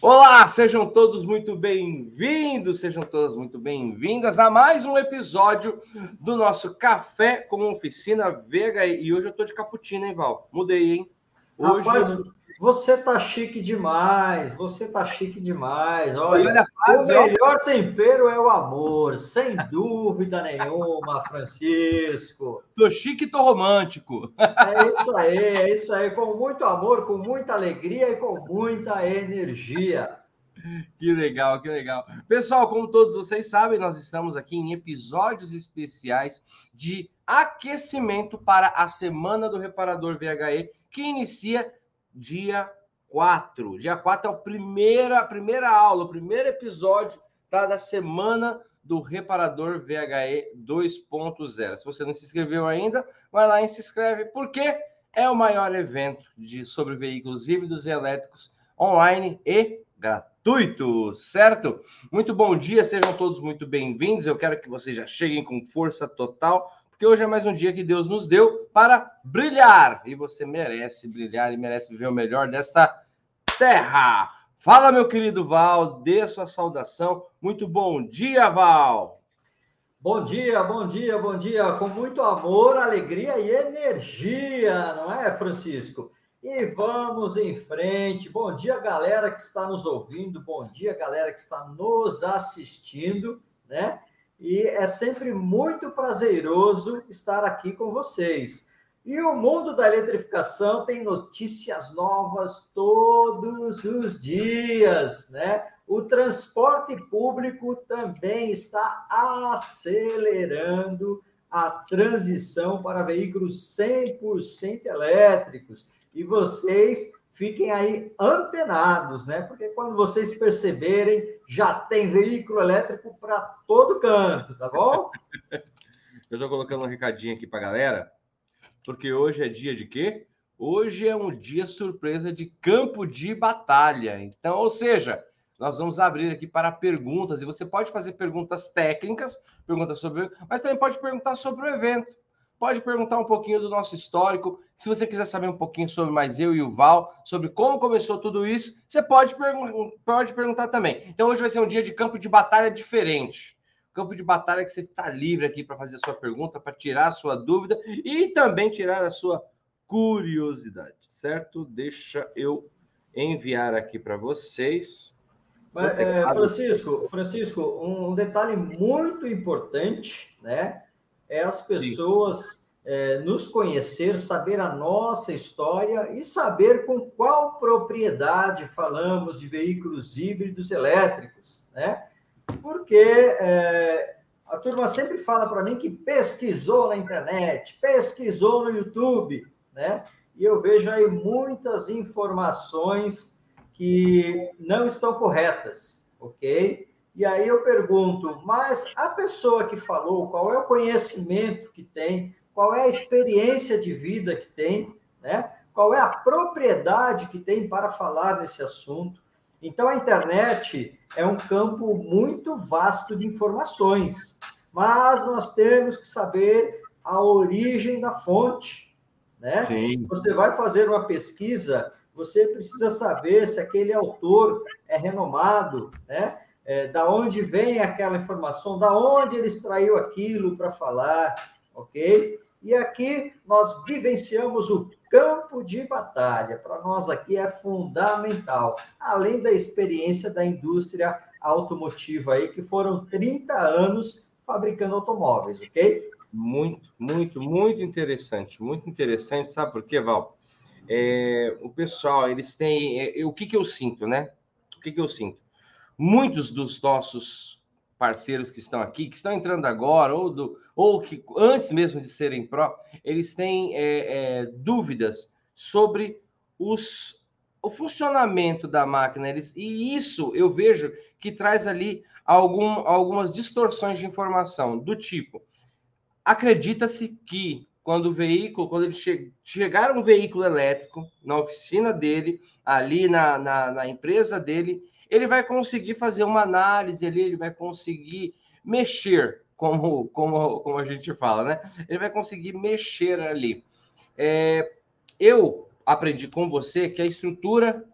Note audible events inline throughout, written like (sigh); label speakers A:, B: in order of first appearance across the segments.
A: Olá, sejam todos muito bem-vindos, sejam todas muito bem-vindas a mais um episódio do nosso Café com Oficina Vega. E hoje eu tô de cappuccino, hein, Val? Mudei, hein?
B: Hoje Rapaz, eu... você tá chique demais, você tá chique demais. Olha, Olha fase, o melhor ó. tempero é o amor, sem dúvida nenhuma, Francisco.
A: Tô chique e tô romântico.
B: É isso aí, é isso aí, com muito amor, com muita alegria e com muita energia.
A: Que legal, que legal. Pessoal, como todos vocês sabem, nós estamos aqui em episódios especiais de aquecimento para a Semana do Reparador VHE, que inicia dia 4. Dia 4 é a primeira, a primeira aula, o primeiro episódio tá, da Semana do Reparador VHE 2.0. Se você não se inscreveu ainda, vai lá e se inscreve, porque é o maior evento de, sobre veículos híbridos e elétricos online e gratuito, certo? Muito bom dia, sejam todos muito bem-vindos. Eu quero que vocês já cheguem com força total, porque hoje é mais um dia que Deus nos deu para brilhar. E você merece brilhar e merece viver o melhor dessa terra. Fala, meu querido Val, dê sua saudação. Muito bom dia, Val.
B: Bom dia, bom dia, bom dia. Com muito amor, alegria e energia, não é, Francisco? E vamos em frente. Bom dia, galera que está nos ouvindo. Bom dia, galera que está nos assistindo, né? E é sempre muito prazeroso estar aqui com vocês. E o mundo da eletrificação tem notícias novas todos os dias, né? O transporte público também está acelerando a transição para veículos 100% elétricos. E vocês fiquem aí antenados, né? Porque quando vocês perceberem, já tem veículo elétrico para todo canto, tá bom? (laughs)
A: Eu estou colocando um recadinho aqui para galera porque hoje é dia de quê? Hoje é um dia surpresa de campo de batalha. Então, ou seja, nós vamos abrir aqui para perguntas e você pode fazer perguntas técnicas, perguntas sobre, mas também pode perguntar sobre o evento. Pode perguntar um pouquinho do nosso histórico. Se você quiser saber um pouquinho sobre mais eu e o Val, sobre como começou tudo isso, você pode, pergun pode perguntar também. Então hoje vai ser um dia de campo de batalha diferente campo de batalha que você está livre aqui para fazer a sua pergunta, para tirar a sua dúvida e também tirar a sua curiosidade, certo? Deixa eu enviar aqui para vocês.
B: Mas, é, Francisco, Francisco, um detalhe muito importante, né? É as pessoas é, nos conhecer, saber a nossa história e saber com qual propriedade falamos de veículos híbridos elétricos, né? porque é, a turma sempre fala para mim que pesquisou na internet, pesquisou no YouTube, né? E eu vejo aí muitas informações que não estão corretas, ok? E aí eu pergunto, mas a pessoa que falou, qual é o conhecimento que tem, qual é a experiência de vida que tem, né? Qual é a propriedade que tem para falar nesse assunto? Então, a internet é um campo muito vasto de informações, mas nós temos que saber a origem da fonte. Né? Sim. Você vai fazer uma pesquisa, você precisa saber se aquele autor é renomado, né? É, da onde vem aquela informação, da onde ele extraiu aquilo para falar, ok? E aqui nós vivenciamos o campo de batalha. Para nós aqui é fundamental, além da experiência da indústria automotiva aí, que foram 30 anos fabricando automóveis, ok?
A: Muito, muito, muito interessante, muito interessante. Sabe por quê, Val? É, o pessoal, eles têm. É, o que, que eu sinto, né? O que, que eu sinto? Muitos dos nossos parceiros que estão aqui, que estão entrando agora, ou, do, ou que antes mesmo de serem pró, eles têm é, é, dúvidas sobre os, o funcionamento da máquina. Eles, e isso eu vejo que traz ali algum, algumas distorções de informação, do tipo: acredita-se que quando o veículo, quando ele che chegar um veículo elétrico na oficina dele, ali na, na, na empresa dele, ele vai conseguir fazer uma análise ali, ele vai conseguir mexer, como, como, como a gente fala, né? Ele vai conseguir mexer ali. É, eu aprendi com você que a estrutura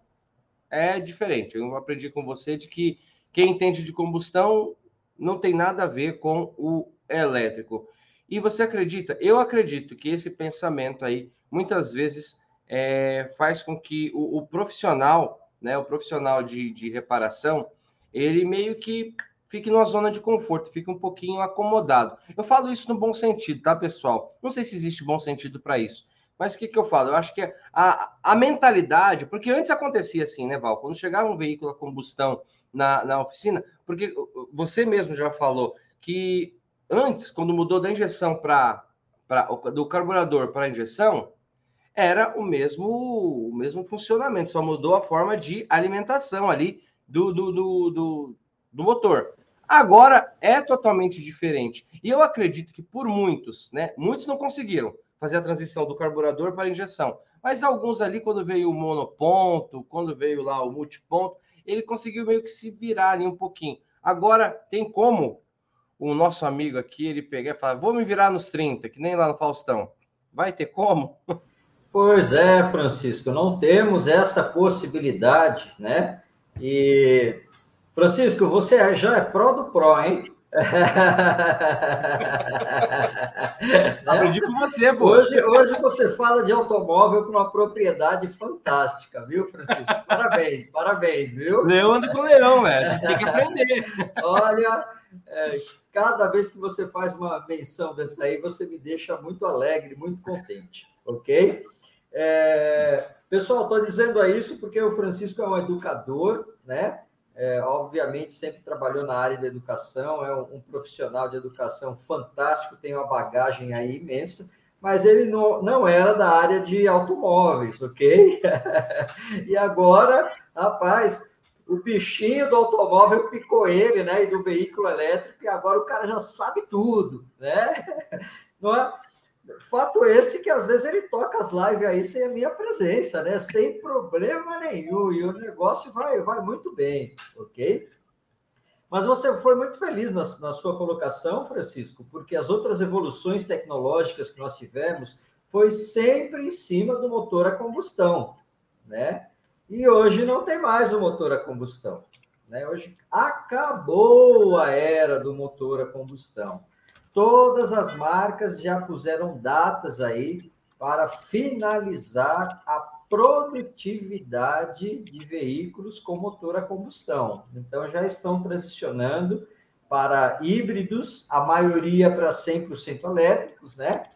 A: é diferente. Eu aprendi com você de que quem entende de combustão não tem nada a ver com o elétrico. E você acredita? Eu acredito que esse pensamento aí muitas vezes é, faz com que o, o, profissional, né, o profissional de, de reparação, ele meio que fique numa zona de conforto, fique um pouquinho acomodado. Eu falo isso no bom sentido, tá, pessoal? Não sei se existe bom sentido para isso. Mas o que, que eu falo? Eu acho que a, a mentalidade, porque antes acontecia assim, né, Val? Quando chegava um veículo a combustão na, na oficina, porque você mesmo já falou que antes, quando mudou da injeção para do carburador para a injeção, era o mesmo, o mesmo funcionamento, só mudou a forma de alimentação ali do, do, do, do, do motor. Agora é totalmente diferente. E eu acredito que por muitos, né? Muitos não conseguiram fazer a transição do carburador para a injeção. Mas alguns ali, quando veio o monoponto, quando veio lá o multiponto, ele conseguiu meio que se virar ali um pouquinho. Agora, tem como o nosso amigo aqui, ele pegar e falar, vou me virar nos 30, que nem lá no Faustão. Vai ter como? (laughs)
B: Pois é, Francisco, não temos essa possibilidade, né? E, Francisco, você já é pró do pró, hein? (laughs)
A: Aprendi com você, pô.
B: Hoje, hoje você fala de automóvel com uma propriedade fantástica, viu, Francisco? Parabéns, parabéns, viu?
A: Leão anda com leão, velho. Tem que aprender. (laughs)
B: Olha, é, cada vez que você faz uma menção dessa aí, você me deixa muito alegre, muito contente, ok? É, pessoal, estou dizendo isso porque o Francisco é um educador, né? é, obviamente sempre trabalhou na área da educação, é um, um, profissional de educação fantástico, tem uma bagagem aí imensa, mas ele não, não era da área de automóveis, ok? (laughs) e agora, rapaz, o bichinho do automóvel picou ele, né? E do veículo elétrico, e agora o cara já sabe tudo, né? (laughs) Não é? Fato esse que às vezes ele toca as lives aí sem a minha presença, né? Sem problema nenhum. E o negócio vai, vai muito bem, ok? Mas você foi muito feliz na, na sua colocação, Francisco, porque as outras evoluções tecnológicas que nós tivemos foi sempre em cima do motor a combustão, né? E hoje não tem mais o motor a combustão. Né? Hoje acabou a era do motor a combustão. Todas as marcas já puseram datas aí para finalizar a produtividade de veículos com motor a combustão. Então, já estão transicionando para híbridos, a maioria para 100% elétricos, né?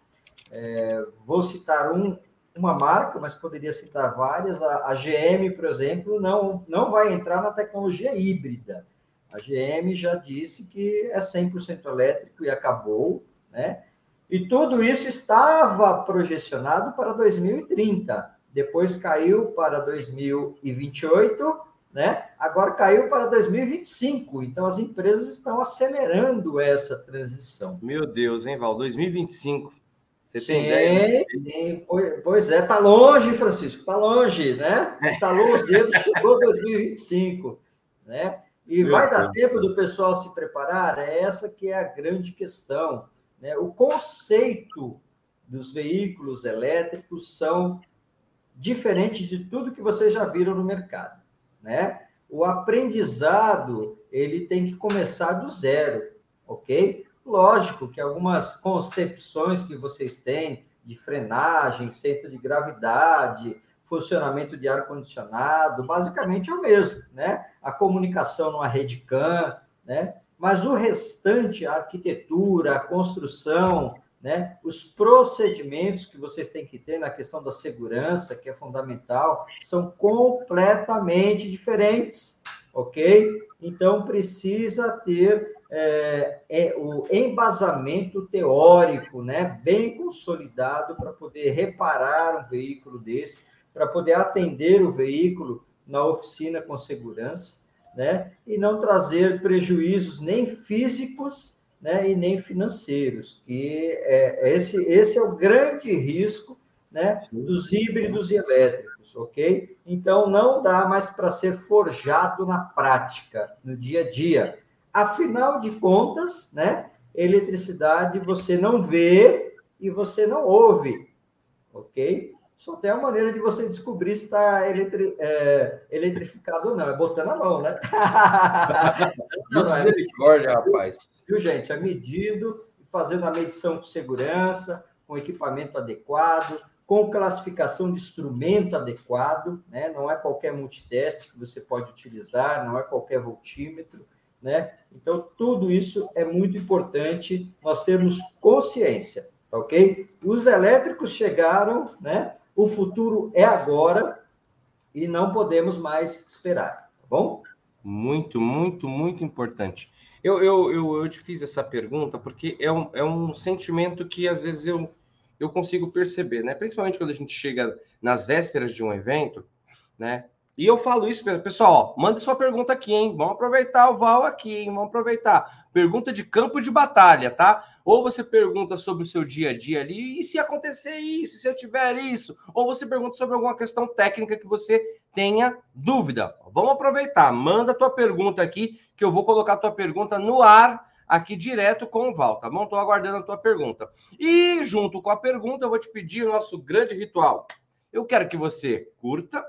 B: É, vou citar um, uma marca, mas poderia citar várias. A, a GM, por exemplo, não, não vai entrar na tecnologia híbrida a GM já disse que é 100% elétrico e acabou, né? E tudo isso estava projecionado para 2030. Depois caiu para 2028, né? Agora caiu para 2025. Então as empresas estão acelerando essa transição.
A: Meu Deus, hein, Val? 2025.
B: Você sim, tem ideia? Pois é, tá longe, Francisco, tá longe, né? (laughs) Estalou os dedos, chegou 2025, né? E vai dar tempo do pessoal se preparar? É essa que é a grande questão. Né? O conceito dos veículos elétricos são diferentes de tudo que vocês já viram no mercado. Né? O aprendizado ele tem que começar do zero, ok? Lógico que algumas concepções que vocês têm de frenagem, centro de gravidade, funcionamento de ar-condicionado, basicamente é o mesmo, né? A comunicação numa rede CAN, né? Mas o restante, a arquitetura, a construção, né? Os procedimentos que vocês têm que ter na questão da segurança, que é fundamental, são completamente diferentes, ok? Então precisa ter é, é, o embasamento teórico, né? Bem consolidado para poder reparar um veículo desse para poder atender o veículo na oficina com segurança, né? E não trazer prejuízos nem físicos, né? E nem financeiros. E é, esse, esse é o grande risco, né? Dos híbridos e elétricos, ok? Então não dá mais para ser forjado na prática, no dia a dia. Afinal de contas, né? Eletricidade você não vê e você não ouve, ok? Só tem a maneira de você descobrir se está eletri, é, eletrificado ou não, é botando a mão, né? (laughs)
A: é Misericórdia, rapaz.
B: Viu, gente? É medido, fazendo a medição com segurança, com equipamento adequado, com classificação de instrumento adequado, né? Não é qualquer multiteste que você pode utilizar, não é qualquer voltímetro, né? Então, tudo isso é muito importante nós termos consciência, tá ok? Os elétricos chegaram, né? O futuro é agora e não podemos mais esperar, tá bom?
A: Muito, muito, muito importante. Eu, eu, eu, eu te fiz essa pergunta porque é um, é um sentimento que às vezes eu, eu consigo perceber, né? Principalmente quando a gente chega nas vésperas de um evento, né? E eu falo isso, pessoal, ó, manda sua pergunta aqui, hein? Vamos aproveitar o Val aqui, hein? Vamos aproveitar. Pergunta de campo de batalha, tá? Ou você pergunta sobre o seu dia a dia ali, e se acontecer isso, se eu tiver isso, ou você pergunta sobre alguma questão técnica que você tenha dúvida. Vamos aproveitar, manda tua pergunta aqui, que eu vou colocar a tua pergunta no ar aqui direto com o Val, tá bom? Estou aguardando a tua pergunta. E junto com a pergunta, eu vou te pedir o nosso grande ritual. Eu quero que você curta,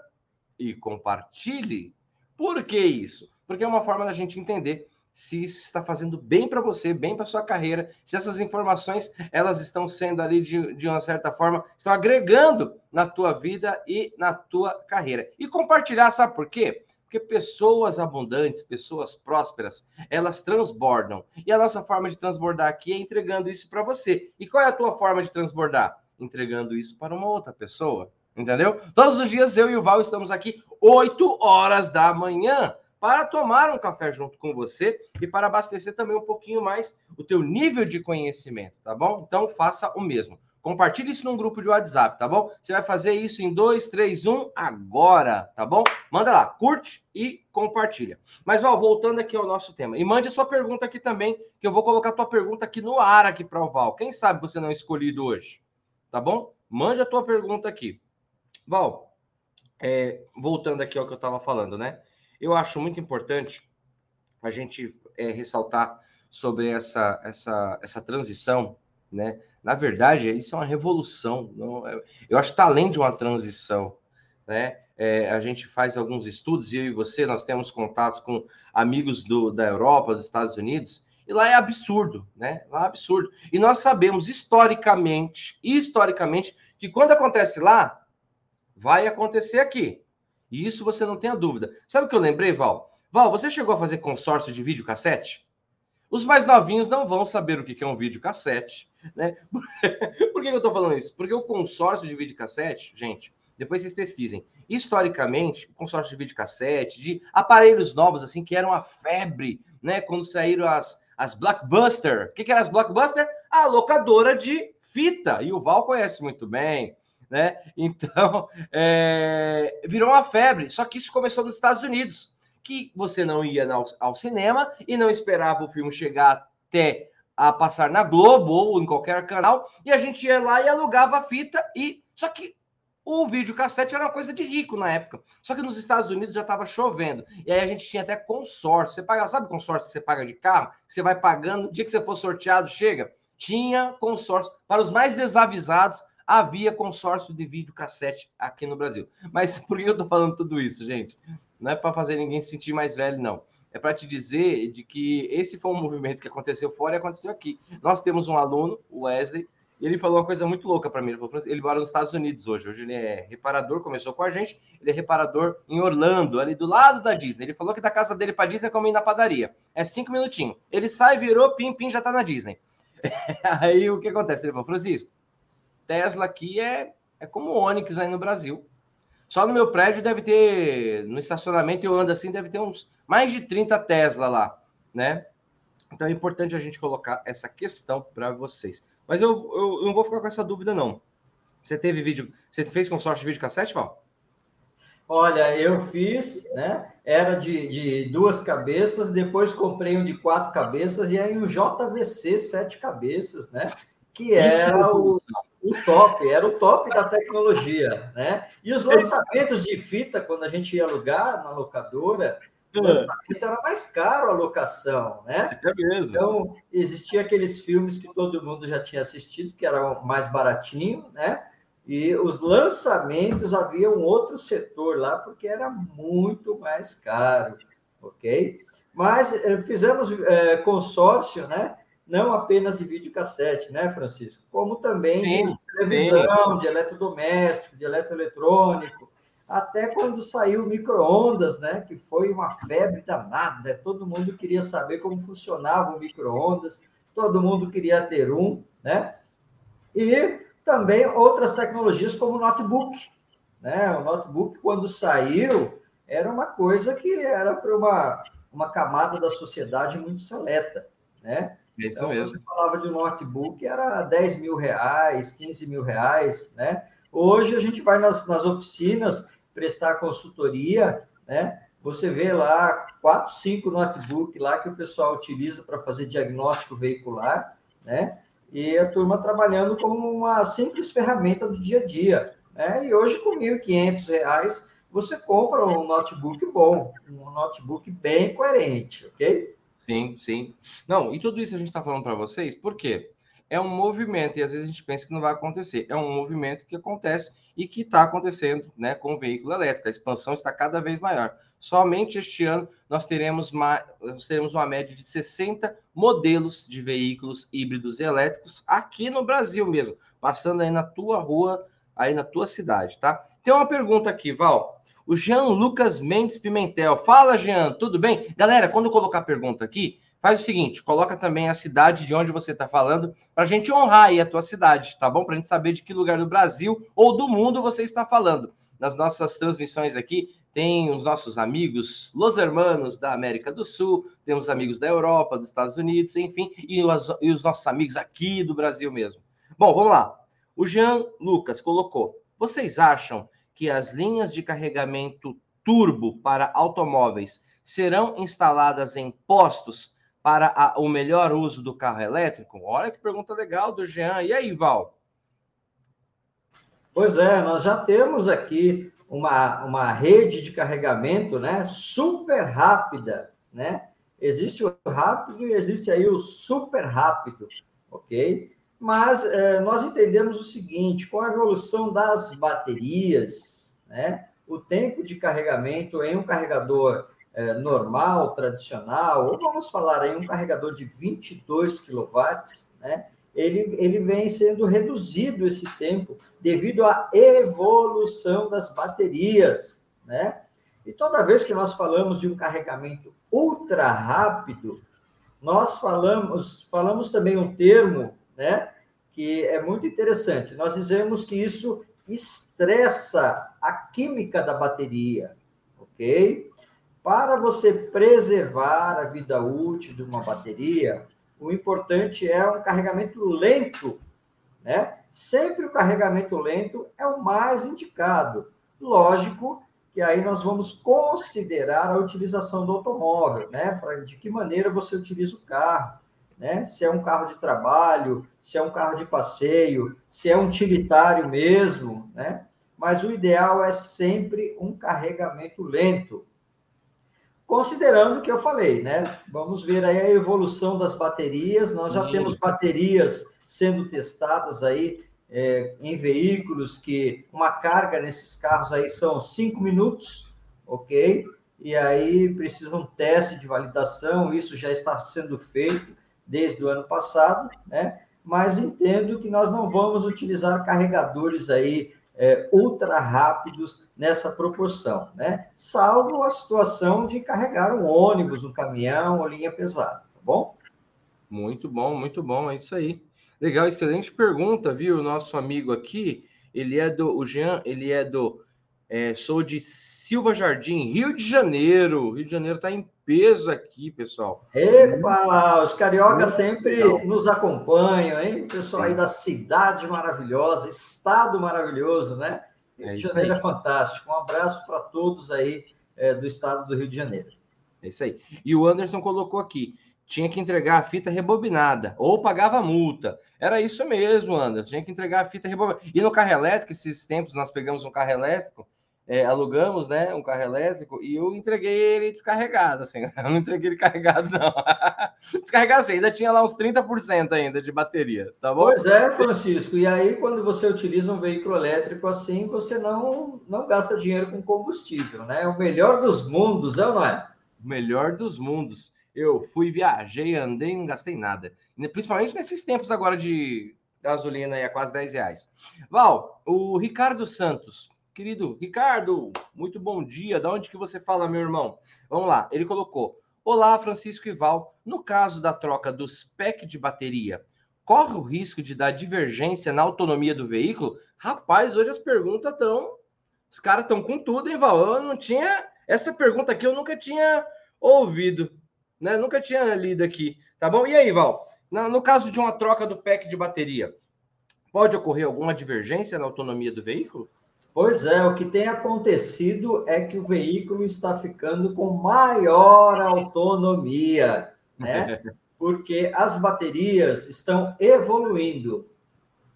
A: e compartilhe. Por que isso? Porque é uma forma da gente entender se isso está fazendo bem para você, bem para sua carreira, se essas informações elas estão sendo ali de, de uma certa forma, estão agregando na tua vida e na tua carreira. E compartilhar, sabe por quê? Porque pessoas abundantes, pessoas prósperas, elas transbordam. E a nossa forma de transbordar aqui é entregando isso para você. E qual é a tua forma de transbordar? Entregando isso para uma outra pessoa. Entendeu? Todos os dias eu e o Val estamos aqui 8 horas da manhã para tomar um café junto com você e para abastecer também um pouquinho mais o teu nível de conhecimento, tá bom? Então faça o mesmo. Compartilhe isso num grupo de WhatsApp, tá bom? Você vai fazer isso em 2, 3, 1 agora, tá bom? Manda lá, curte e compartilha. Mas, Val, voltando aqui ao nosso tema. E mande a sua pergunta aqui também, que eu vou colocar a tua pergunta aqui no ar aqui para o Val. Quem sabe você não é escolhido hoje, tá bom? Mande a tua pergunta aqui. Val, é, voltando aqui ao que eu estava falando, né? Eu acho muito importante a gente é, ressaltar sobre essa, essa, essa transição, né? Na verdade, isso é uma revolução. Não, é, eu acho que está além de uma transição, né? É, a gente faz alguns estudos, eu e você, nós temos contatos com amigos do, da Europa, dos Estados Unidos, e lá é absurdo, né? Lá é absurdo. E nós sabemos historicamente, historicamente, que quando acontece lá, vai acontecer aqui. E isso você não tem a dúvida. Sabe o que eu lembrei, Val? Val, você chegou a fazer consórcio de videocassete? Os mais novinhos não vão saber o que é um videocassete, né? (laughs) Por que eu estou falando isso? Porque o consórcio de videocassete, gente, depois vocês pesquisem. Historicamente, o consórcio de videocassete, de aparelhos novos, assim, que eram a febre, né? Quando saíram as, as Blockbuster. O que, que eram as Blockbuster? A locadora de fita. E o Val conhece muito bem né? Então, (laughs) é, virou uma febre. Só que isso começou nos Estados Unidos, que você não ia ao, ao cinema e não esperava o filme chegar até a passar na Globo ou em qualquer canal, e a gente ia lá e alugava a fita e só que o videocassete era uma coisa de rico na época. Só que nos Estados Unidos já estava chovendo. E aí a gente tinha até consórcio. Você paga, sabe consórcio que você paga de carro? Você vai pagando, o dia que você for sorteado, chega. Tinha consórcio. Para os mais desavisados, havia consórcio de videocassete aqui no Brasil. Mas (laughs) por que eu estou falando tudo isso, gente? Não é para fazer ninguém se sentir mais velho, não. É para te dizer de que esse foi um movimento que aconteceu fora e aconteceu aqui. Nós temos um aluno, o Wesley, e ele falou uma coisa muito louca para mim. Ele, falou, ele mora nos Estados Unidos hoje. Hoje ele é reparador, começou com a gente. Ele é reparador em Orlando, ali do lado da Disney. Ele falou que da casa dele para Disney é como ir na padaria. É cinco minutinhos. Ele sai, virou, pim, pim, já está na Disney. (laughs) Aí o que acontece? Ele falou, Francisco, Tesla aqui é, é como Onix aí no Brasil. Só no meu prédio deve ter, no estacionamento eu ando assim, deve ter uns mais de 30 Tesla lá, né? Então é importante a gente colocar essa questão para vocês. Mas eu, eu, eu, não vou ficar com essa dúvida, não. Você teve vídeo, você fez consórcio de vídeo cassete, Val?
B: Olha, eu fiz, né? Era de, de duas cabeças, depois comprei um de quatro cabeças e aí um JVC sete cabeças, né? Que era o, o top, era o top da tecnologia, né? E os lançamentos de fita, quando a gente ia alugar na locadora, o é. lançamento era mais caro a locação, né?
A: É mesmo.
B: Então, existia aqueles filmes que todo mundo já tinha assistido, que eram mais baratinho, né? E os lançamentos havia um outro setor lá, porque era muito mais caro, ok? Mas eh, fizemos eh, consórcio, né? Não apenas de videocassete, né, Francisco? Como também sim, de televisão, sim. de eletrodoméstico, de eletroeletrônico, até quando saiu o micro-ondas, né? Que foi uma febre danada. Todo mundo queria saber como funcionava o micro-ondas, todo mundo queria ter um, né? E também outras tecnologias como o notebook. Né? O notebook, quando saiu, era uma coisa que era para uma, uma camada da sociedade muito seleta. Né? Isso então, mesmo. você falava de um notebook, era 10 mil reais, 15 mil reais. Né? Hoje a gente vai nas, nas oficinas prestar consultoria, né? Você vê lá quatro, cinco notebooks lá que o pessoal utiliza para fazer diagnóstico veicular, né? e a turma trabalhando como uma simples ferramenta do dia a dia. Né? E hoje, com R$ 1.500, você compra um notebook bom, um notebook bem coerente, ok?
A: Sim, sim. Não, e tudo isso a gente está falando para vocês, por quê? É um movimento, e às vezes a gente pensa que não vai acontecer. É um movimento que acontece e que está acontecendo né, com o veículo elétrico. A expansão está cada vez maior. Somente este ano nós teremos, uma, nós teremos uma média de 60 modelos de veículos híbridos e elétricos aqui no Brasil mesmo, passando aí na tua rua, aí na tua cidade, tá? Tem uma pergunta aqui, Val. O Jean Lucas Mendes Pimentel. Fala, Jean, tudo bem? Galera, quando eu colocar pergunta aqui, faz o seguinte, coloca também a cidade de onde você está falando, para a gente honrar aí a tua cidade, tá bom? Para a gente saber de que lugar do Brasil ou do mundo você está falando. Nas nossas transmissões aqui, tem os nossos amigos, los hermanos da América do Sul, temos amigos da Europa, dos Estados Unidos, enfim, e os, e os nossos amigos aqui do Brasil mesmo. Bom, vamos lá. O Jean Lucas colocou: vocês acham que as linhas de carregamento turbo para automóveis serão instaladas em postos para a, o melhor uso do carro elétrico? Olha que pergunta legal do Jean. E aí, Val?
B: Pois é, nós já temos aqui uma, uma rede de carregamento né, super rápida. Né? Existe o rápido e existe aí o super rápido, ok? Mas é, nós entendemos o seguinte: com a evolução das baterias, né, o tempo de carregamento em um carregador é, normal, tradicional, ou vamos falar aí um carregador de 22 kW, né, ele, ele vem sendo reduzido esse tempo devido à evolução das baterias, né? E toda vez que nós falamos de um carregamento ultra rápido, nós falamos, falamos também um termo, né, que é muito interessante. Nós dizemos que isso estressa a química da bateria, ok? Para você preservar a vida útil de uma bateria, o importante é um carregamento lento, né? Sempre o carregamento lento é o mais indicado. Lógico que aí nós vamos considerar a utilização do automóvel, né? De que maneira você utiliza o carro, né? Se é um carro de trabalho, se é um carro de passeio, se é um utilitário mesmo, né? Mas o ideal é sempre um carregamento lento. Considerando o que eu falei, né? Vamos ver aí a evolução das baterias. Nós já temos baterias sendo testadas aí é, em veículos que uma carga nesses carros aí são cinco minutos, ok? E aí precisa um teste de validação, isso já está sendo feito desde o ano passado, né? Mas entendo que nós não vamos utilizar carregadores aí é, ultra rápidos nessa proporção, né? Salvo a situação de carregar um ônibus, um caminhão ou linha pesada, tá bom?
A: Muito bom, muito bom, é isso aí. Legal, excelente pergunta, viu? O nosso amigo aqui, ele é do, o Jean, ele é do, é, sou de Silva Jardim, Rio de Janeiro. Rio de Janeiro está em peso aqui, pessoal.
B: Epa, os cariocas sempre legal. nos acompanham, hein? Pessoal aí da cidade maravilhosa, estado maravilhoso, né? Rio é de Janeiro aí. é fantástico. Um abraço para todos aí é, do estado do Rio de Janeiro.
A: É isso aí. E o Anderson colocou aqui tinha que entregar a fita rebobinada ou pagava multa. Era isso mesmo, Anderson. Tinha que entregar a fita rebobinada. E no carro elétrico, esses tempos nós pegamos um carro elétrico, é, alugamos, né, um carro elétrico e eu entreguei ele descarregado, assim, (laughs) eu não entreguei ele carregado, não. (laughs) descarregado assim, ainda tinha lá uns 30% ainda de bateria, tá bom?
B: Pois é, Francisco, e aí quando você utiliza um veículo elétrico assim, você não, não gasta dinheiro com combustível, né? O melhor dos mundos, é ou não é?
A: O melhor dos mundos. Eu fui, viajei, andei, não gastei nada. Principalmente nesses tempos agora de gasolina aí a quase 10 reais. Val, o Ricardo Santos Querido Ricardo, muito bom dia. Da onde que você fala, meu irmão? Vamos lá. Ele colocou: Olá, Francisco e Val. No caso da troca dos PEC de bateria, corre o risco de dar divergência na autonomia do veículo? Rapaz, hoje as perguntas estão. Os caras estão com tudo, hein, Val? Eu não tinha. Essa pergunta aqui eu nunca tinha ouvido, né? Nunca tinha lido aqui, tá bom? E aí, Val? No caso de uma troca do PEC de bateria, pode ocorrer alguma divergência na autonomia do veículo?
B: Pois é, o que tem acontecido é que o veículo está ficando com maior autonomia, né? (laughs) Porque as baterias estão evoluindo.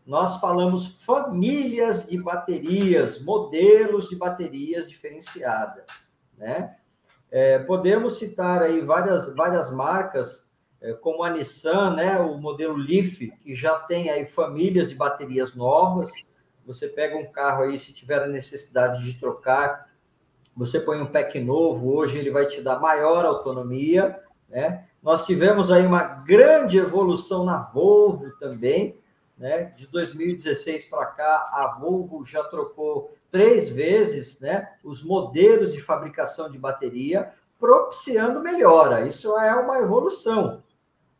B: Nós falamos famílias de baterias, modelos de baterias diferenciadas, né? É, podemos citar aí várias, várias marcas, é, como a Nissan, né? O modelo Leaf, que já tem aí famílias de baterias novas, você pega um carro aí, se tiver a necessidade de trocar, você põe um pack novo, hoje ele vai te dar maior autonomia, né? Nós tivemos aí uma grande evolução na Volvo também, né? De 2016 para cá, a Volvo já trocou três vezes, né? Os modelos de fabricação de bateria, propiciando melhora. Isso é uma evolução,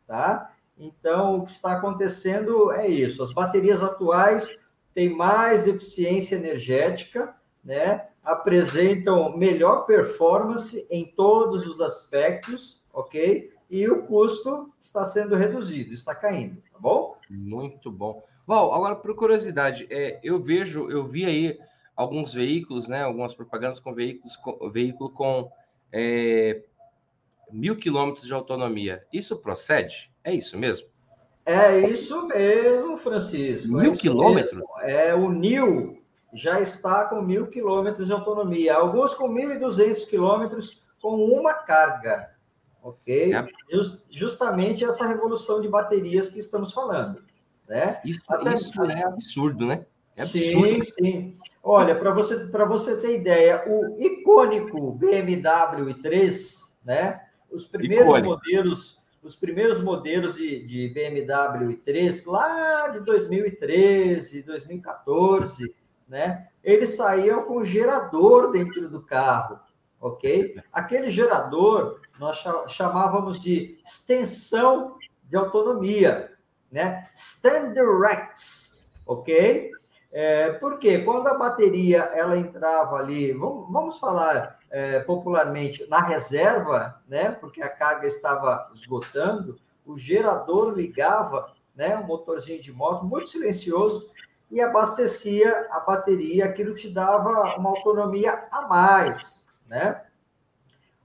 B: tá? Então, o que está acontecendo é isso. As baterias atuais têm mais eficiência energética, né? apresentam melhor performance em todos os aspectos, ok? E o custo está sendo reduzido, está caindo, tá bom?
A: Muito bom. Val, agora por curiosidade, é, eu vejo, eu vi aí alguns veículos, né? Algumas propagandas com veículos, com, veículo com é, mil quilômetros de autonomia. Isso procede? É isso mesmo?
B: É isso mesmo, Francisco.
A: É mil
B: é
A: quilômetros?
B: É, o NIL já está com mil quilômetros de autonomia. Alguns com 1.200 quilômetros com uma carga. Ok? É. Just, justamente essa revolução de baterias que estamos falando. Né?
A: Isso, Até, isso é absurdo, né? É
B: absurdo. Sim, sim. Olha, para você, você ter ideia, o icônico BMW i3, né? Os primeiros icônico. modelos os primeiros modelos de, de BMW i3, lá de 2013, 2014, né? Eles saíam com gerador dentro do carro, ok? Aquele gerador nós chamávamos de extensão de autonomia, né? Standards, ok? É, porque quando a bateria ela entrava ali, vamos, vamos falar é, popularmente na reserva, né? Porque a carga estava esgotando, o gerador ligava, né? Um motorzinho de moto muito silencioso e abastecia a bateria. Aquilo te dava uma autonomia a mais, né?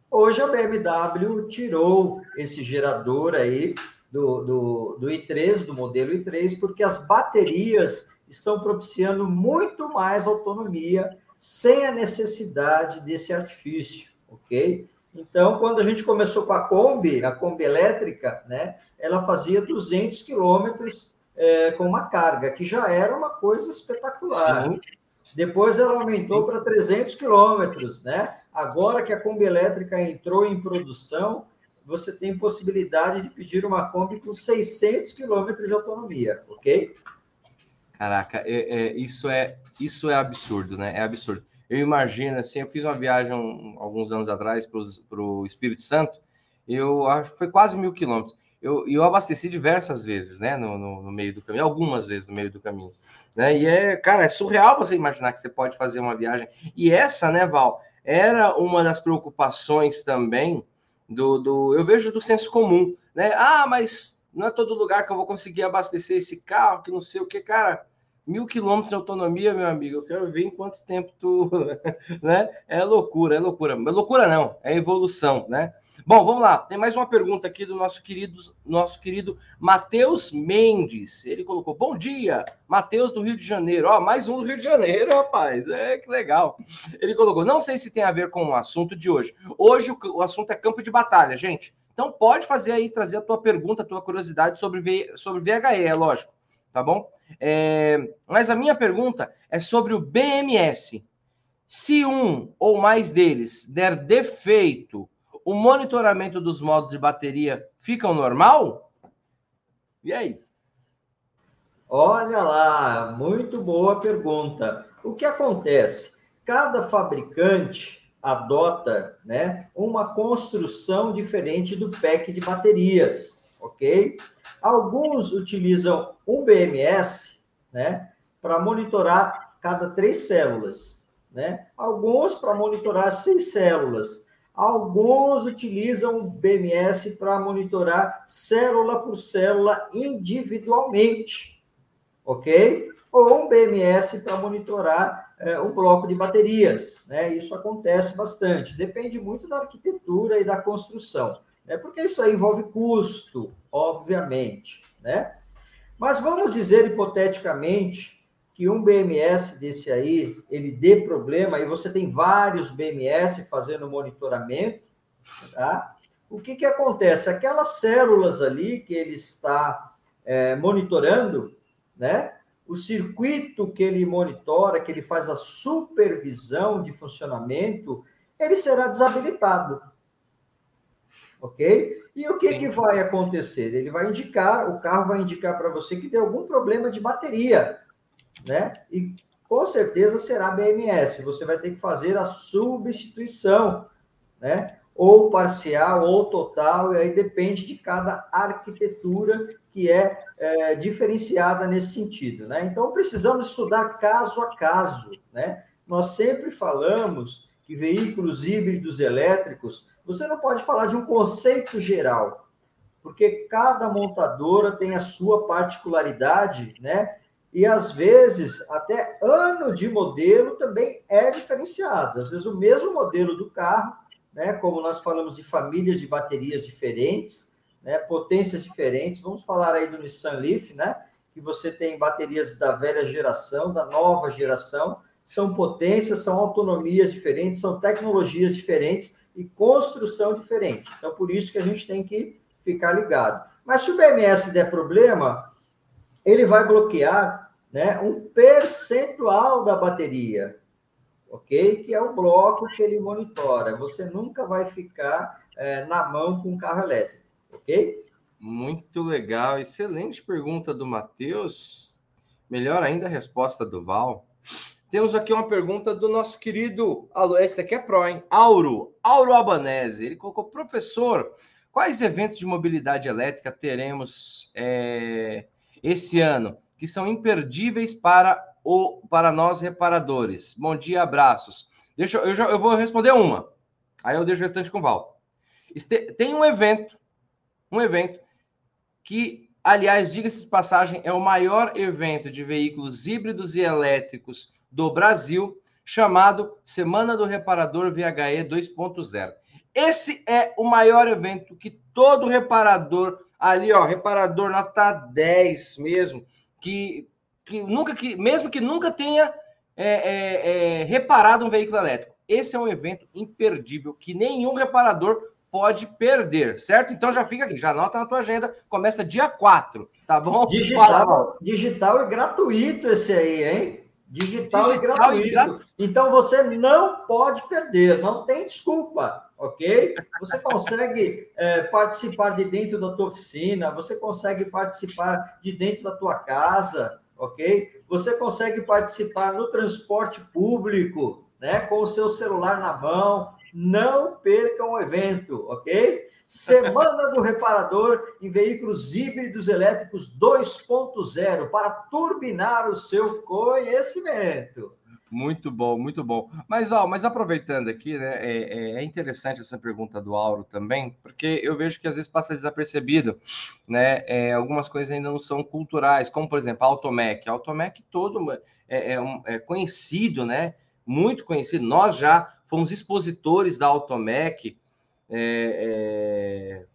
B: Hoje a BMW tirou esse gerador aí do, do, do i3, do modelo i3, porque as baterias estão propiciando muito mais autonomia sem a necessidade desse artifício, ok? Então, quando a gente começou com a Kombi, a Kombi elétrica, né, ela fazia 200 quilômetros é, com uma carga, que já era uma coisa espetacular. Sim. Depois ela aumentou para 300 quilômetros, né? Agora que a Kombi elétrica entrou em produção, você tem possibilidade de pedir uma Kombi com 600 quilômetros de autonomia, ok?
A: Caraca, é, é, isso, é, isso é absurdo, né? É absurdo. Eu imagino, assim, eu fiz uma viagem alguns anos atrás para o Espírito Santo, eu acho que foi quase mil quilômetros. Eu, eu abasteci diversas vezes, né, no, no, no, meio do caminho, algumas vezes no meio do caminho, né, e é, cara, é surreal você imaginar que você pode fazer uma viagem, e essa, né, Val, era uma das preocupações também do, do eu vejo do senso comum, né, ah, mas não é todo lugar que eu vou conseguir abastecer esse carro, que não sei o que, cara, Mil quilômetros de autonomia, meu amigo. Eu quero ver em quanto tempo tu. (laughs) né? É loucura, é loucura. É loucura não, é evolução, né? Bom, vamos lá. Tem mais uma pergunta aqui do nosso querido, nosso querido Matheus Mendes. Ele colocou: Bom dia, Matheus do Rio de Janeiro. Ó, mais um do Rio de Janeiro, rapaz. É que legal. Ele colocou: Não sei se tem a ver com o assunto de hoje. Hoje o, o assunto é campo de batalha, gente. Então pode fazer aí, trazer a tua pergunta, a tua curiosidade sobre, v, sobre VHE, é lógico, tá bom? É, mas a minha pergunta é sobre o BMS. Se um ou mais deles der defeito, o monitoramento dos modos de bateria fica normal? E aí?
B: Olha lá, muito boa pergunta. O que acontece? Cada fabricante adota né, uma construção diferente do pack de baterias, ok? Alguns utilizam um BMS né, para monitorar cada três células, né? alguns para monitorar seis células, alguns utilizam o BMS para monitorar célula por célula individualmente, ok? Ou um BMS para monitorar é, um bloco de baterias. Né? Isso acontece bastante. Depende muito da arquitetura e da construção, né? porque isso aí envolve custo, obviamente. Né? Mas vamos dizer hipoteticamente que um BMS desse aí, ele dê problema, e você tem vários BMS fazendo monitoramento, tá? O que, que acontece? Aquelas células ali que ele está é, monitorando, né? o circuito que ele monitora, que ele faz a supervisão de funcionamento, ele será desabilitado. Ok? E o que, que vai acontecer? Ele vai indicar, o carro vai indicar para você que tem algum problema de bateria, né? E com certeza será BMS. Você vai ter que fazer a substituição, né? Ou parcial ou total, e aí depende de cada arquitetura que é, é, diferenciada nesse sentido. Né? Então, precisamos estudar caso a caso. Né? Nós sempre falamos que veículos híbridos elétricos, você não pode falar de um conceito geral, porque cada montadora tem a sua particularidade, né? E às vezes até ano de modelo também é diferenciado. Às vezes o mesmo modelo do carro, né? Como nós falamos de famílias de baterias diferentes, né, potências diferentes. Vamos falar aí do Nissan Leaf, né, que você tem baterias da velha geração, da nova geração, são potências, são autonomias diferentes, são tecnologias diferentes e construção diferente. Então, por isso que a gente tem que ficar ligado. Mas se o BMS der problema, ele vai bloquear né, um percentual da bateria, ok? Que é o bloco que ele monitora. Você nunca vai ficar é, na mão com o carro elétrico ok?
A: Muito legal, excelente pergunta do Matheus. Melhor ainda a resposta do Val. Temos aqui uma pergunta do nosso querido. Esse aqui é Pro, hein? Auro, Auro Albanese. Ele colocou, professor, quais eventos de mobilidade elétrica teremos é, esse ano que são imperdíveis para, o, para nós reparadores? Bom dia, abraços. Deixa eu, já, eu vou responder uma. Aí eu deixo o restante com o Val. Este, tem um evento um evento que, aliás, diga-se de passagem, é o maior evento de veículos híbridos e elétricos do Brasil, chamado Semana do Reparador VHE 2.0. Esse é o maior evento que todo reparador, ali, ó, reparador nota 10 mesmo, que, que nunca, que, mesmo que nunca tenha é, é, é, reparado um veículo elétrico. Esse é um evento imperdível que nenhum reparador pode perder, certo? Então já fica aqui, já anota na tua agenda, começa dia 4, tá bom?
B: Digital, digital e gratuito esse aí, hein? Digital, digital e, gratuito. e gratuito. Então você não pode perder, não tem desculpa, ok? Você consegue é, participar de dentro da tua oficina, você consegue participar de dentro da tua casa, ok? Você consegue participar no transporte público, né? Com o seu celular na mão, não percam o evento, ok? Semana do Reparador em Veículos Híbridos Elétricos 2.0 para turbinar o seu conhecimento.
A: Muito bom, muito bom. Mas, ó, mas aproveitando aqui, né, é, é, é, interessante essa pergunta do Auro também, porque eu vejo que às vezes passa desapercebido, né? É, algumas coisas ainda não são culturais, como por exemplo a Automec. A Automec todo é, é, é conhecido, né? Muito conhecido. Nós já fomos expositores da Automec é, é,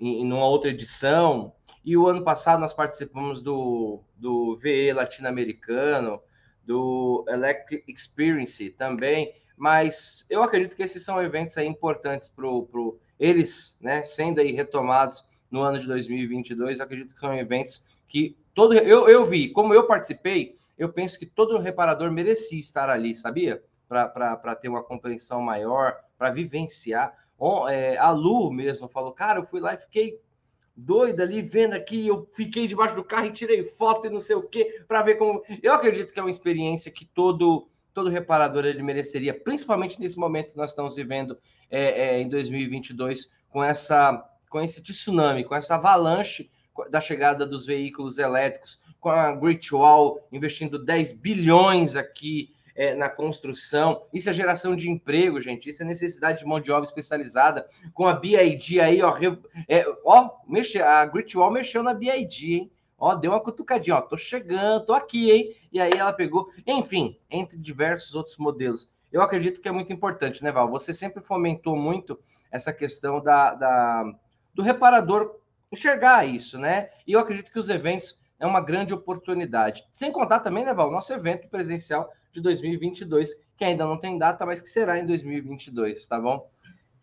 A: em, em uma outra edição, e o ano passado nós participamos do, do VE latino-americano do Electric Experience também, mas eu acredito que esses são eventos importantes para pro, eles, né, sendo aí retomados no ano de 2022, eu acredito que são eventos que todo eu, eu vi, como eu participei, eu penso que todo reparador merecia estar ali, sabia? Para ter uma compreensão maior, para vivenciar. É, a Lu mesmo falou, cara, eu fui lá e fiquei doida ali, vendo aqui, eu fiquei debaixo do carro e tirei foto e não sei o que, para ver como. Eu acredito que é uma experiência que todo todo reparador ele mereceria, principalmente nesse momento que nós estamos vivendo é, é, em 2022, com essa com esse tsunami, com essa avalanche da chegada dos veículos elétricos, com a Great Wall investindo 10 bilhões aqui é, na construção, isso é geração de emprego, gente, isso é necessidade de mão de obra especializada. Com a BID aí, ó, é, ó mexe, a Great Wall mexeu na BID, hein? Ó, deu uma cutucadinha, ó, tô chegando, tô aqui, hein? E aí ela pegou, enfim, entre diversos outros modelos. Eu acredito que é muito importante, né, Val? Você sempre fomentou muito essa questão da, da do reparador enxergar isso, né? E eu acredito que os eventos é uma grande oportunidade. Sem contar também, né, Val, nosso evento presencial de 2022, que ainda não tem data, mas que será em 2022, tá bom?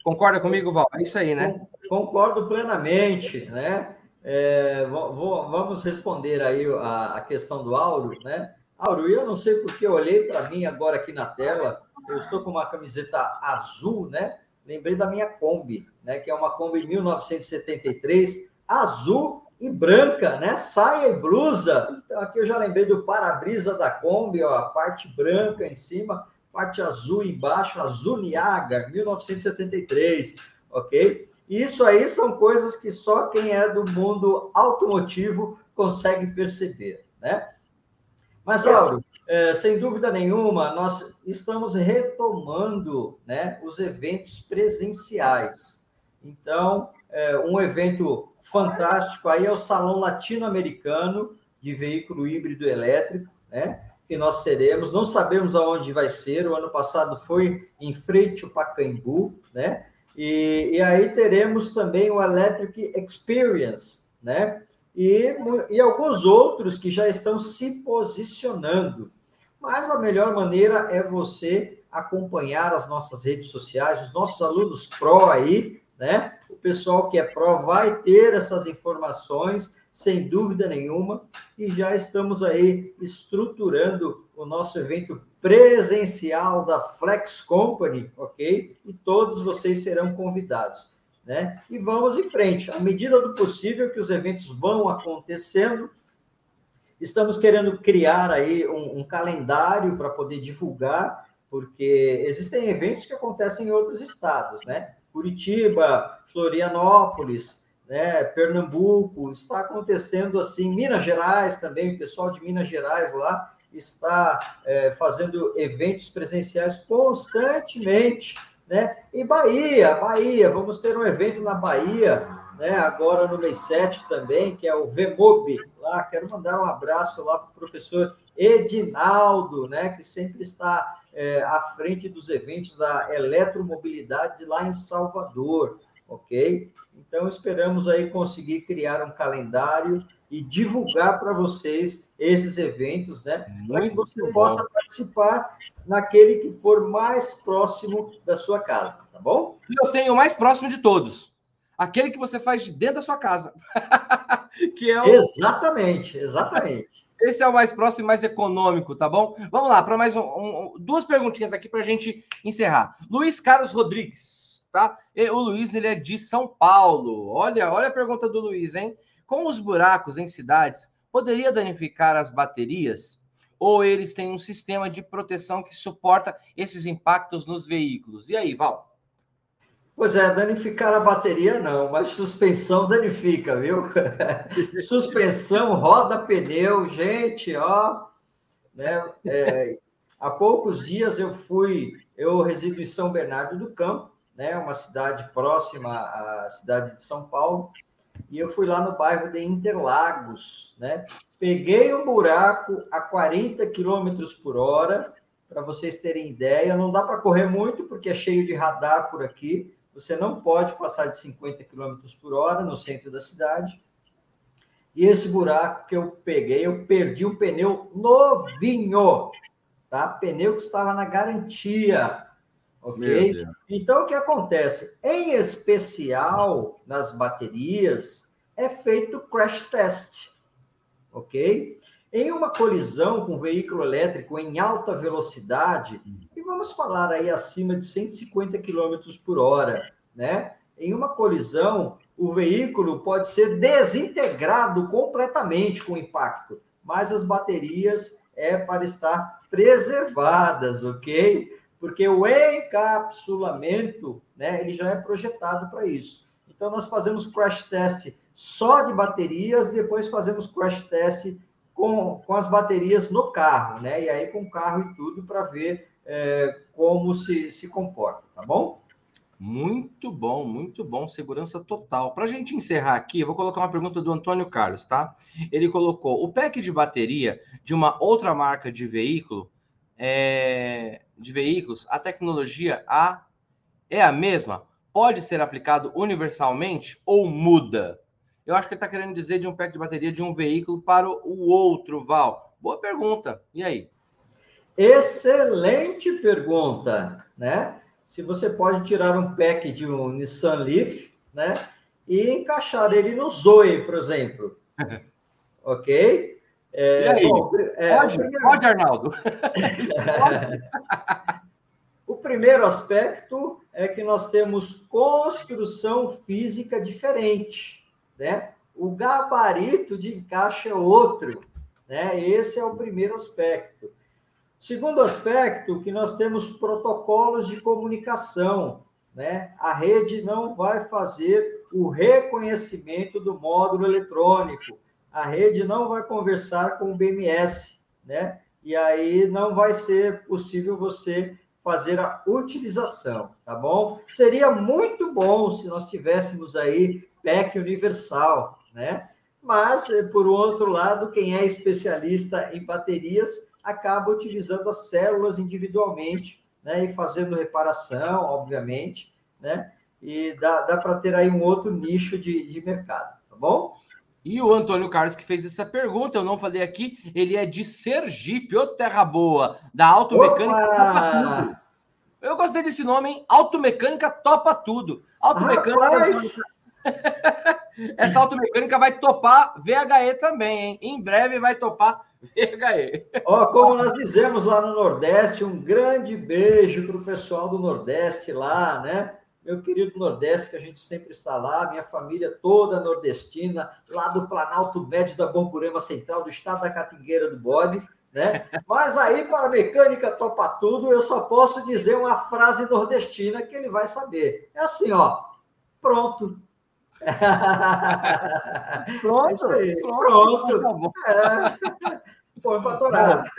A: Concorda comigo, Val? É isso aí, né?
B: Concordo plenamente, né? É, vou, vamos responder aí a, a, questão do Auro, né? Auro, eu não sei porque eu olhei para mim agora aqui na tela, eu estou com uma camiseta azul, né? Lembrei da minha Kombi, né? Que é uma Kombi 1973, azul e branca, né? Saia e blusa. Então, aqui eu já lembrei do para-brisa da Kombi, ó, a parte branca em cima, parte azul embaixo, azul Niaga, 1973, ok? Isso aí são coisas que só quem é do mundo automotivo consegue perceber, né? Mas, Lauro, é, sem dúvida nenhuma, nós estamos retomando né, os eventos presenciais. Então, é, um evento fantástico aí é o Salão Latino-Americano de Veículo Híbrido Elétrico, né? Que nós teremos, não sabemos aonde vai ser. O ano passado foi em Frente ao Pacaembu, né? E, e aí teremos também o Electric Experience, né? E, e alguns outros que já estão se posicionando. Mas a melhor maneira é você acompanhar as nossas redes sociais, os nossos alunos pró aí, né? O pessoal que é pró vai ter essas informações, sem dúvida nenhuma, e já estamos aí estruturando o nosso evento presencial da Flex Company, ok? E todos vocês serão convidados, né? E vamos em frente. À medida do possível que os eventos vão acontecendo, estamos querendo criar aí um, um calendário para poder divulgar, porque existem eventos que acontecem em outros estados, né? Curitiba, Florianópolis, né, Pernambuco, está acontecendo assim, Minas Gerais também, o pessoal de Minas Gerais lá está é, fazendo eventos presenciais constantemente, né? E Bahia, Bahia, vamos ter um evento na Bahia, né? Agora no mês 7 também, que é o VMOB, lá, quero mandar um abraço lá para o professor Edinaldo, né? Que sempre está é, à frente dos eventos da eletromobilidade lá em Salvador, ok? Então, esperamos aí conseguir criar um calendário e divulgar para vocês esses eventos, né? Para que você possa participar naquele que for mais próximo da sua casa, tá bom?
A: Eu tenho o mais próximo de todos. Aquele que você faz de dentro da sua casa. (laughs)
B: que é o... Exatamente, exatamente.
A: Esse é o mais próximo e mais econômico, tá bom? Vamos lá, para mais um, um, duas perguntinhas aqui para a gente encerrar. Luiz Carlos Rodrigues, tá? E, o Luiz, ele é de São Paulo. Olha, olha a pergunta do Luiz, hein? Com os buracos em cidades, poderia danificar as baterias? Ou eles têm um sistema de proteção que suporta esses impactos nos veículos? E aí, Val?
B: Pois é, danificar a bateria não, mas suspensão danifica, viu? (laughs) suspensão, roda pneu, gente, ó. Né? É, Há poucos dias eu fui, eu resido em São Bernardo do Campo, né, uma cidade próxima à cidade de São Paulo, e eu fui lá no bairro de Interlagos, né? Peguei um buraco a 40 km por hora, para vocês terem ideia. Não dá para correr muito, porque é cheio de radar por aqui. Você não pode passar de 50 km por hora no centro da cidade. E esse buraco que eu peguei, eu perdi um pneu novinho, tá? Pneu que estava na garantia, ok? Então, o que acontece? Em especial nas baterias, é feito crash test, ok? Em uma colisão com veículo elétrico em alta velocidade, e vamos falar aí acima de 150 km por hora, né? Em uma colisão, o veículo pode ser desintegrado completamente com o impacto, mas as baterias é para estar preservadas, ok? Porque o encapsulamento, né, ele já é projetado para isso. Então, nós fazemos crash test só de baterias, depois fazemos crash test com, com as baterias no carro, né? E aí com o carro e tudo para ver é, como se, se comporta, tá bom?
A: Muito bom, muito bom, segurança total. Para a gente encerrar aqui, eu vou colocar uma pergunta do Antônio Carlos, tá? Ele colocou: o pack de bateria de uma outra marca de veículo, é, de veículos, a tecnologia a, é a mesma? Pode ser aplicado universalmente ou muda? Eu acho que ele está querendo dizer de um pack de bateria de um veículo para o outro, Val. Boa pergunta. E aí?
B: Excelente pergunta, né? Se você pode tirar um pack de um Nissan Leaf, né? E encaixar ele no Zoe, por exemplo. (laughs) ok?
A: É, e aí? Bom, é, pode, primeiro... pode, Arnaldo. (laughs) (laughs)
B: o primeiro aspecto é que nós temos construção física diferente né? O gabarito de encaixe é outro, né? Esse é o primeiro aspecto. Segundo aspecto, que nós temos protocolos de comunicação, né? A rede não vai fazer o reconhecimento do módulo eletrônico. A rede não vai conversar com o BMS, né? E aí não vai ser possível você fazer a utilização, tá bom? Seria muito bom se nós tivéssemos aí PEC universal, né? Mas, eh, por outro lado, quem é especialista em baterias acaba utilizando as células individualmente, né? E fazendo reparação, obviamente, né? E dá, dá para ter aí um outro nicho de, de mercado, tá bom?
A: E o Antônio Carlos que fez essa pergunta, eu não falei aqui, ele é de Sergipe, ô terra boa, da Automecânica. Eu gostei desse nome, hein? Automecânica topa tudo. Automecânica. (laughs) Essa automecânica vai topar VHE também, hein? Em breve vai topar VHE.
B: Ó, como nós dizemos lá no Nordeste, um grande beijo para o pessoal do Nordeste lá, né? Meu querido Nordeste, que a gente sempre está lá, minha família toda nordestina, lá do Planalto Médio da Borborema Central, do estado da Catingueira do Bode, né? Mas aí, para a mecânica topa tudo, eu só posso dizer uma frase nordestina que ele vai saber. É assim, ó, pronto,
A: pronto, é pronto. pronto.
B: É. Põe para torar.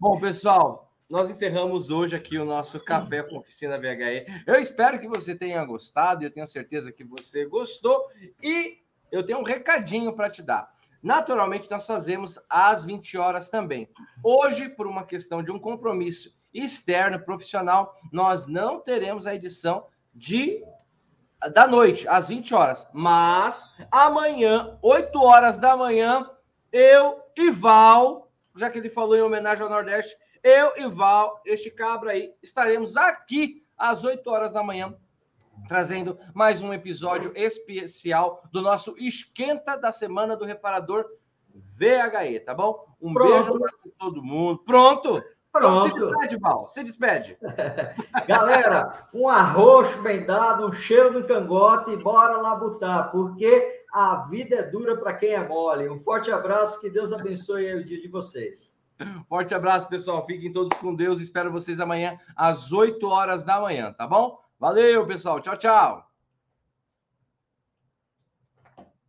A: Bom, pessoal, nós encerramos hoje aqui o nosso Café com Oficina VHE. Eu espero que você tenha gostado, eu tenho certeza que você gostou. E eu tenho um recadinho para te dar. Naturalmente, nós fazemos às 20 horas também. Hoje, por uma questão de um compromisso externo, profissional, nós não teremos a edição de da noite, às 20 horas. Mas amanhã, 8 horas da manhã, eu e Val, já que ele falou em homenagem ao Nordeste, eu e Val, este cabra aí, estaremos aqui às 8 horas da manhã, trazendo mais um episódio especial do nosso Esquenta da Semana do Reparador VHE, tá bom? Um Pronto. beijo para todo mundo. Pronto! Pronto. Se despede, Val. Se despede. (laughs)
B: Galera, um arroz bem dado, um cheiro no cangote e bora lá botar, porque a vida é dura para quem é mole. Um forte abraço, que Deus abençoe o dia de vocês.
A: Forte abraço, pessoal. Fiquem todos com Deus. Espero vocês amanhã às 8 horas da manhã, tá bom? Valeu, pessoal. Tchau, tchau.